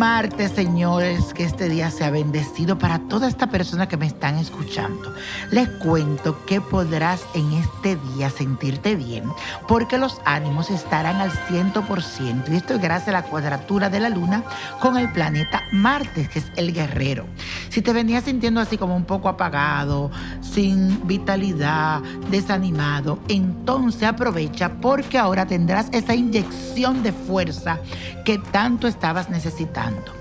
Es martes, señores, que este día sea bendecido para toda esta persona que me están escuchando. Les cuento que podrás en este día sentirte bien porque los ánimos estarán al 100% y esto es gracias a la cuadratura de la luna con el planeta Marte, que es el guerrero. Si te venías sintiendo así como un poco apagado, sin vitalidad, desanimado, entonces aprovecha porque ahora tendrás esa inyección de fuerza que tanto estabas necesitando.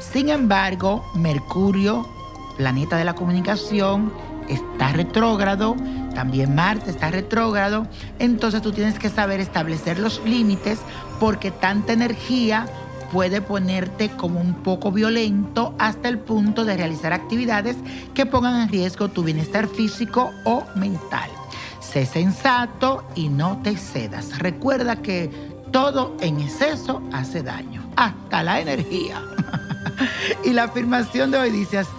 Sin embargo, Mercurio, planeta de la comunicación, está retrógrado, también Marte está retrógrado, entonces tú tienes que saber establecer los límites porque tanta energía puede ponerte como un poco violento hasta el punto de realizar actividades que pongan en riesgo tu bienestar físico o mental. Sé sensato y no te cedas. Recuerda que todo en exceso hace daño, hasta la energía. y la afirmación de hoy dice así.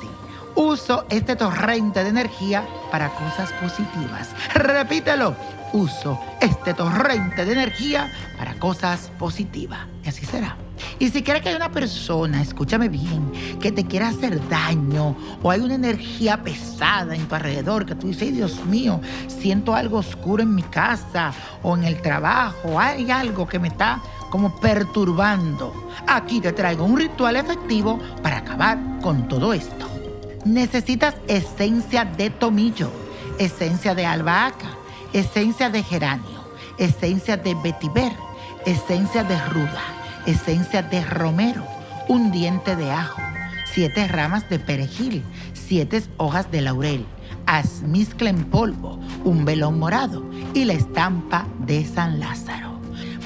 Uso este torrente de energía para cosas positivas. Repítelo. Uso este torrente de energía para cosas positivas. Y así será. Y si quieres que hay una persona, escúchame bien, que te quiera hacer daño o hay una energía pesada en tu alrededor que tú dices, Dios mío, siento algo oscuro en mi casa o en el trabajo, hay algo que me está como perturbando. Aquí te traigo un ritual efectivo para acabar con todo esto. Necesitas esencia de tomillo, esencia de albahaca, esencia de geranio, esencia de vetiver, esencia de ruda esencia de romero, un diente de ajo, siete ramas de perejil, siete hojas de laurel, asmizcle en polvo, un velón morado y la estampa de San Lázaro.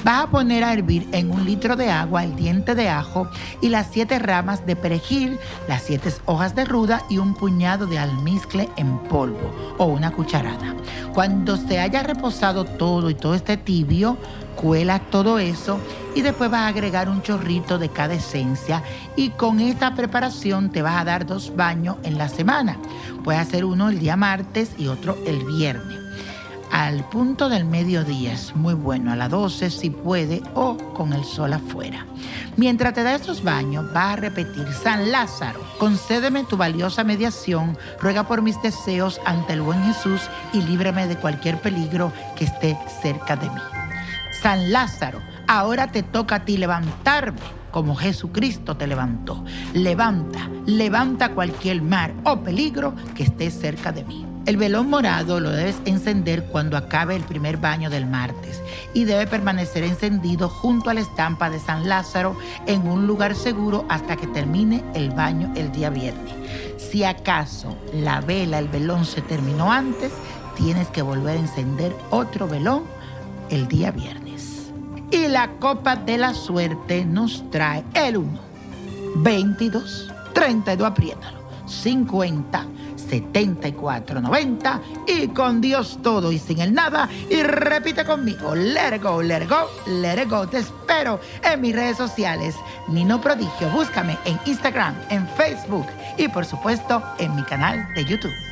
Vas a poner a hervir en un litro de agua el diente de ajo y las siete ramas de perejil, las siete hojas de ruda y un puñado de almizcle en polvo o una cucharada. Cuando se haya reposado todo y todo esté tibio, cuela todo eso y después vas a agregar un chorrito de cada esencia y con esta preparación te vas a dar dos baños en la semana. Puedes hacer uno el día martes y otro el viernes al punto del mediodía. Es muy bueno, a las 12 si puede o con el sol afuera. Mientras te da estos baños, va a repetir, San Lázaro, concédeme tu valiosa mediación, ruega por mis deseos ante el buen Jesús y líbrame de cualquier peligro que esté cerca de mí. San Lázaro, ahora te toca a ti levantarme como Jesucristo te levantó. Levanta, levanta cualquier mar o peligro que esté cerca de mí. El velón morado lo debes encender cuando acabe el primer baño del martes y debe permanecer encendido junto a la estampa de San Lázaro en un lugar seguro hasta que termine el baño el día viernes. Si acaso la vela, el velón se terminó antes, tienes que volver a encender otro velón el día viernes. Y la copa de la suerte nos trae el 1, 22, 32, apriétalo, 50, 7490 y con Dios todo y sin el nada. Y repite conmigo, let it go, let it go, let it go. Te espero en mis redes sociales. Nino Prodigio, búscame en Instagram, en Facebook y por supuesto en mi canal de YouTube.